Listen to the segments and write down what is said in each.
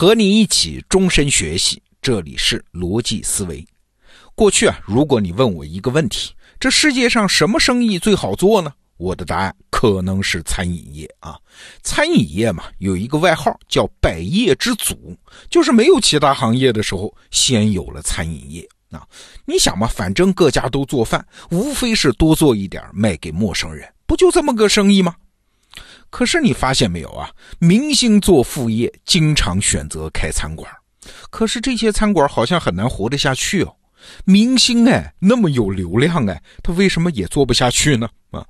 和你一起终身学习，这里是逻辑思维。过去啊，如果你问我一个问题，这世界上什么生意最好做呢？我的答案可能是餐饮业啊。餐饮业嘛，有一个外号叫“百业之祖”，就是没有其他行业的时候，先有了餐饮业啊。你想嘛，反正各家都做饭，无非是多做一点卖给陌生人，不就这么个生意吗？可是你发现没有啊？明星做副业经常选择开餐馆，可是这些餐馆好像很难活得下去哦。明星哎，那么有流量哎，他为什么也做不下去呢？啊，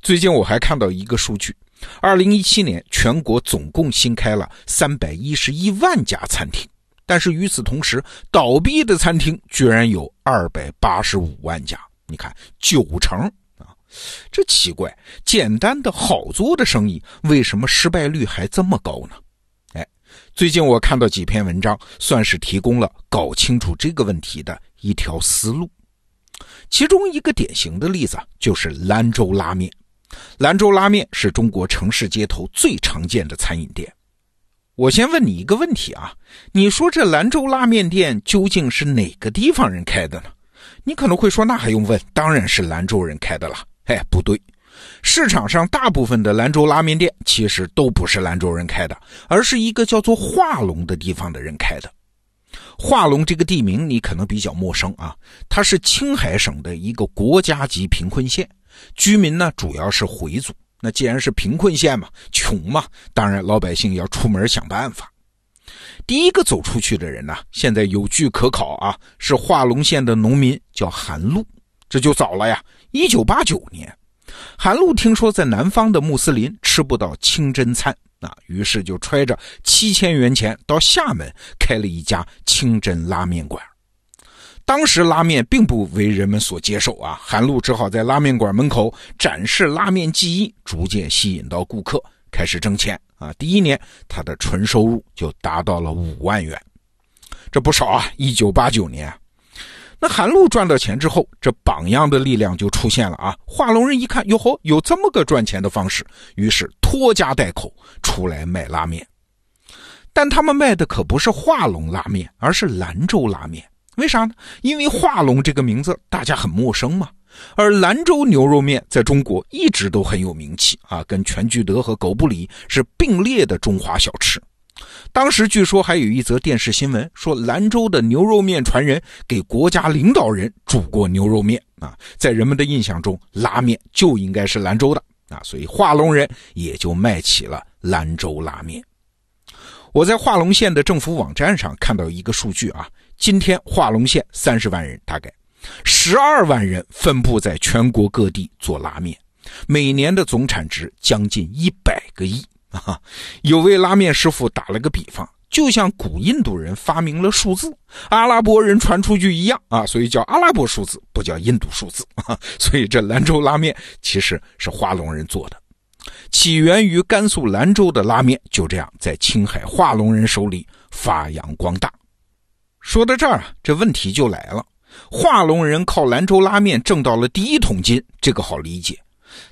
最近我还看到一个数据，二零一七年全国总共新开了三百一十一万家餐厅，但是与此同时，倒闭的餐厅居然有二百八十五万家，你看九成。这奇怪，简单的好做的生意，为什么失败率还这么高呢？哎，最近我看到几篇文章，算是提供了搞清楚这个问题的一条思路。其中一个典型的例子就是兰州拉面。兰州拉面是中国城市街头最常见的餐饮店。我先问你一个问题啊，你说这兰州拉面店究竟是哪个地方人开的呢？你可能会说，那还用问？当然是兰州人开的了。哎，不对，市场上大部分的兰州拉面店其实都不是兰州人开的，而是一个叫做化龙的地方的人开的。化龙这个地名你可能比较陌生啊，它是青海省的一个国家级贫困县，居民呢主要是回族。那既然是贫困县嘛，穷嘛，当然老百姓要出门想办法。第一个走出去的人呢，现在有据可考啊，是化龙县的农民，叫韩禄。这就早了呀！一九八九年，韩露听说在南方的穆斯林吃不到清真餐啊，于是就揣着七千元钱到厦门开了一家清真拉面馆。当时拉面并不为人们所接受啊，韩露只好在拉面馆门口展示拉面技艺，逐渐吸引到顾客，开始挣钱啊。第一年，他的纯收入就达到了五万元，这不少啊！一九八九年。那韩露赚到钱之后，这榜样的力量就出现了啊！化龙人一看，哟吼，有这么个赚钱的方式，于是拖家带口出来卖拉面。但他们卖的可不是化龙拉面，而是兰州拉面。为啥呢？因为化龙这个名字大家很陌生嘛，而兰州牛肉面在中国一直都很有名气啊，跟全聚德和狗不理是并列的中华小吃。当时据说还有一则电视新闻，说兰州的牛肉面传人给国家领导人煮过牛肉面啊，在人们的印象中，拉面就应该是兰州的啊，所以化隆人也就卖起了兰州拉面。我在化隆县的政府网站上看到一个数据啊，今天化隆县三十万人，大概十二万人分布在全国各地做拉面，每年的总产值将近一百个亿。啊，有位拉面师傅打了个比方，就像古印度人发明了数字，阿拉伯人传出去一样啊，所以叫阿拉伯数字，不叫印度数字啊。所以这兰州拉面其实是化龙人做的，起源于甘肃兰州的拉面就这样在青海化龙人手里发扬光大。说到这儿啊，这问题就来了，化龙人靠兰州拉面挣到了第一桶金，这个好理解。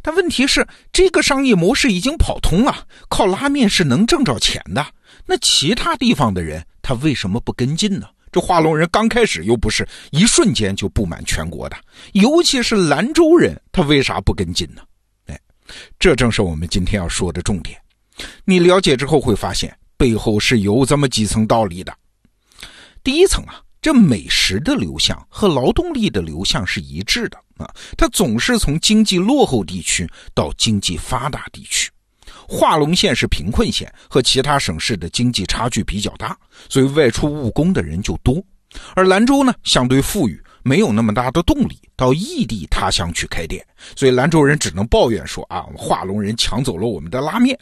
但问题是，这个商业模式已经跑通了，靠拉面是能挣着钱的。那其他地方的人，他为什么不跟进呢？这化龙人刚开始又不是一瞬间就布满全国的，尤其是兰州人，他为啥不跟进呢？哎，这正是我们今天要说的重点。你了解之后会发现，背后是有这么几层道理的。第一层啊。这美食的流向和劳动力的流向是一致的啊，它总是从经济落后地区到经济发达地区。化隆县是贫困县，和其他省市的经济差距比较大，所以外出务工的人就多。而兰州呢，相对富裕，没有那么大的动力到异地他乡去开店，所以兰州人只能抱怨说啊，化隆人抢走了我们的拉面。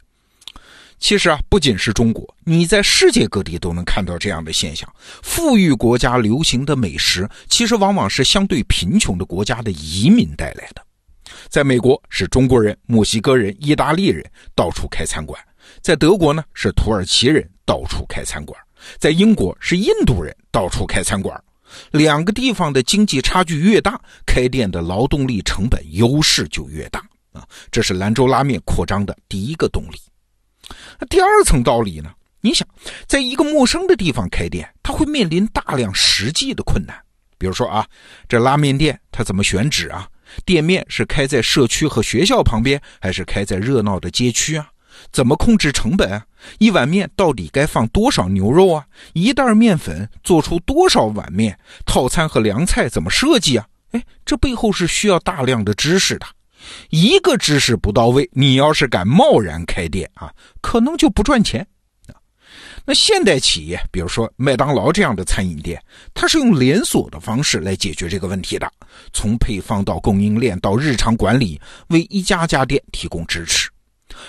其实啊，不仅是中国，你在世界各地都能看到这样的现象。富裕国家流行的美食，其实往往是相对贫穷的国家的移民带来的。在美国是中国人、墨西哥人、意大利人到处开餐馆；在德国呢是土耳其人到处开餐馆；在英国是印度人到处开餐馆。两个地方的经济差距越大，开店的劳动力成本优势就越大啊！这是兰州拉面扩张的第一个动力。那第二层道理呢？你想，在一个陌生的地方开店，他会面临大量实际的困难。比如说啊，这拉面店它怎么选址啊？店面是开在社区和学校旁边，还是开在热闹的街区啊？怎么控制成本啊？一碗面到底该放多少牛肉啊？一袋面粉做出多少碗面？套餐和凉菜怎么设计啊？哎，这背后是需要大量的知识的。一个知识不到位，你要是敢贸然开店啊，可能就不赚钱。那现代企业，比如说麦当劳这样的餐饮店，它是用连锁的方式来解决这个问题的，从配方到供应链到日常管理，为一家家店提供支持。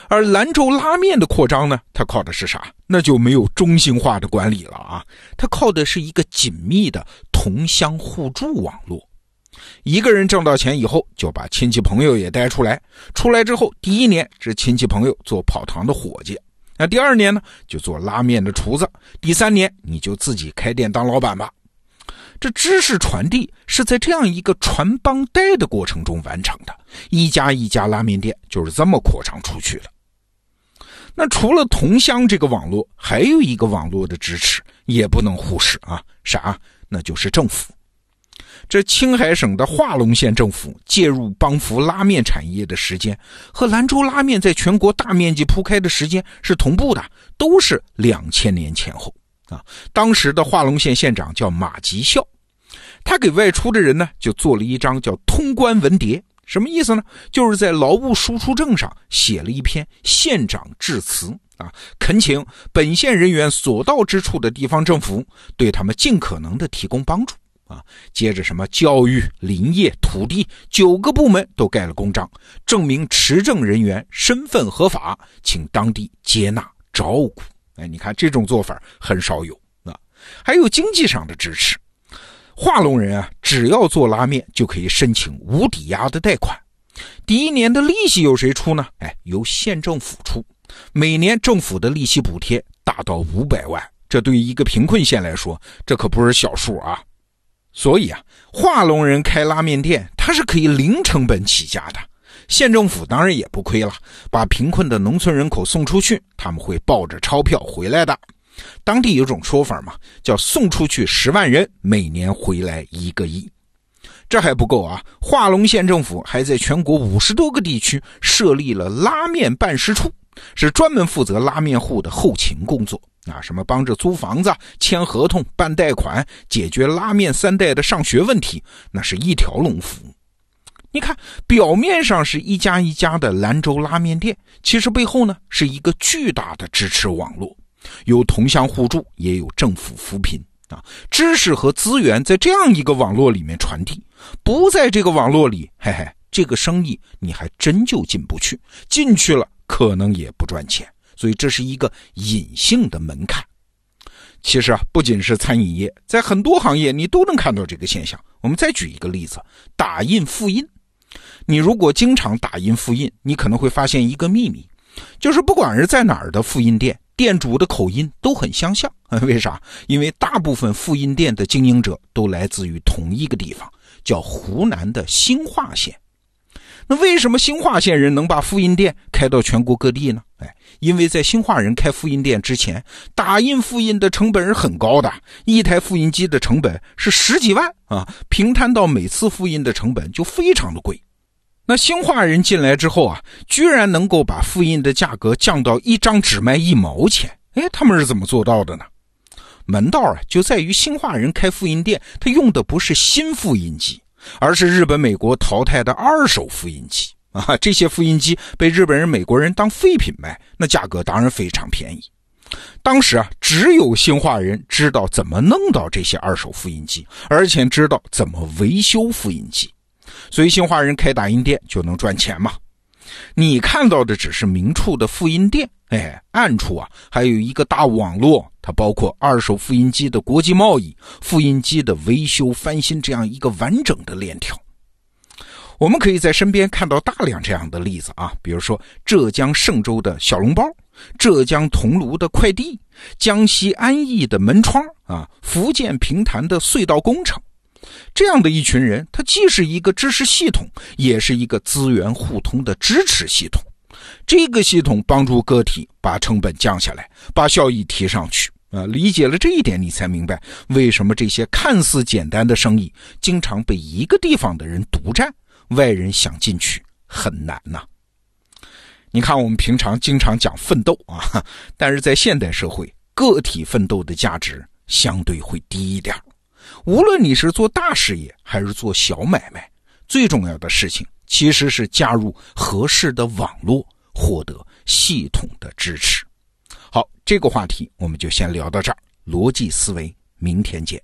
而兰州拉面的扩张呢，它靠的是啥？那就没有中心化的管理了啊，它靠的是一个紧密的同乡互助网络。一个人挣到钱以后，就把亲戚朋友也带出来。出来之后，第一年是亲戚朋友做跑堂的伙计，那第二年呢，就做拉面的厨子。第三年，你就自己开店当老板吧。这知识传递是在这样一个传帮带的过程中完成的，一家一家拉面店就是这么扩张出去的。那除了同乡这个网络，还有一个网络的支持也不能忽视啊，啥？那就是政府。这青海省的化隆县政府介入帮扶拉面产业的时间，和兰州拉面在全国大面积铺开的时间是同步的，都是两千年前后啊。当时的化隆县县长叫马吉孝，他给外出的人呢就做了一张叫通关文牒，什么意思呢？就是在劳务输出证上写了一篇县长致辞啊，恳请本县人员所到之处的地方政府对他们尽可能的提供帮助。啊，接着什么教育、林业、土地九个部门都盖了公章，证明持证人员身份合法，请当地接纳照顾。哎，你看这种做法很少有啊。还有经济上的支持，化隆人啊，只要做拉面就可以申请无抵押的贷款，第一年的利息由谁出呢？哎，由县政府出，每年政府的利息补贴达到五百万，这对于一个贫困县来说，这可不是小数啊。所以啊，化隆人开拉面店，他是可以零成本起家的。县政府当然也不亏了，把贫困的农村人口送出去，他们会抱着钞票回来的。当地有种说法嘛，叫送出去十万人，每年回来一个亿。这还不够啊，化隆县政府还在全国五十多个地区设立了拉面办事处，是专门负责拉面户的后勤工作。啊，什么帮着租房子、签合同、办贷款、解决拉面三代的上学问题，那是一条龙服务。你看，表面上是一家一家的兰州拉面店，其实背后呢是一个巨大的支持网络，有同乡互助，也有政府扶贫啊。知识和资源在这样一个网络里面传递，不在这个网络里，嘿嘿，这个生意你还真就进不去，进去了可能也不赚钱。所以这是一个隐性的门槛。其实啊，不仅是餐饮业，在很多行业你都能看到这个现象。我们再举一个例子，打印复印。你如果经常打印复印，你可能会发现一个秘密，就是不管是在哪儿的复印店，店主的口音都很相像。为啥？因为大部分复印店的经营者都来自于同一个地方，叫湖南的兴化县。那为什么兴化县人能把复印店开到全国各地呢？哎，因为在兴化人开复印店之前，打印复印的成本是很高的，一台复印机的成本是十几万啊，平摊到每次复印的成本就非常的贵。那兴化人进来之后啊，居然能够把复印的价格降到一张纸卖一毛钱，哎，他们是怎么做到的呢？门道啊，就在于兴化人开复印店，他用的不是新复印机。而是日本、美国淘汰的二手复印机啊，这些复印机被日本人、美国人当废品卖，那价格当然非常便宜。当时啊，只有兴化人知道怎么弄到这些二手复印机，而且知道怎么维修复印机，所以兴化人开打印店就能赚钱嘛。你看到的只是明处的复印店，哎，暗处啊还有一个大网络，它包括二手复印机的国际贸易、复印机的维修翻新这样一个完整的链条。我们可以在身边看到大量这样的例子啊，比如说浙江嵊州的小笼包，浙江桐庐的快递，江西安义的门窗啊，福建平潭的隧道工程。这样的一群人，他既是一个知识系统，也是一个资源互通的支持系统。这个系统帮助个体把成本降下来，把效益提上去。啊，理解了这一点，你才明白为什么这些看似简单的生意，经常被一个地方的人独占，外人想进去很难呐。你看，我们平常经常讲奋斗啊，但是在现代社会，个体奋斗的价值相对会低一点。无论你是做大事业还是做小买卖，最重要的事情其实是加入合适的网络，获得系统的支持。好，这个话题我们就先聊到这儿。逻辑思维，明天见。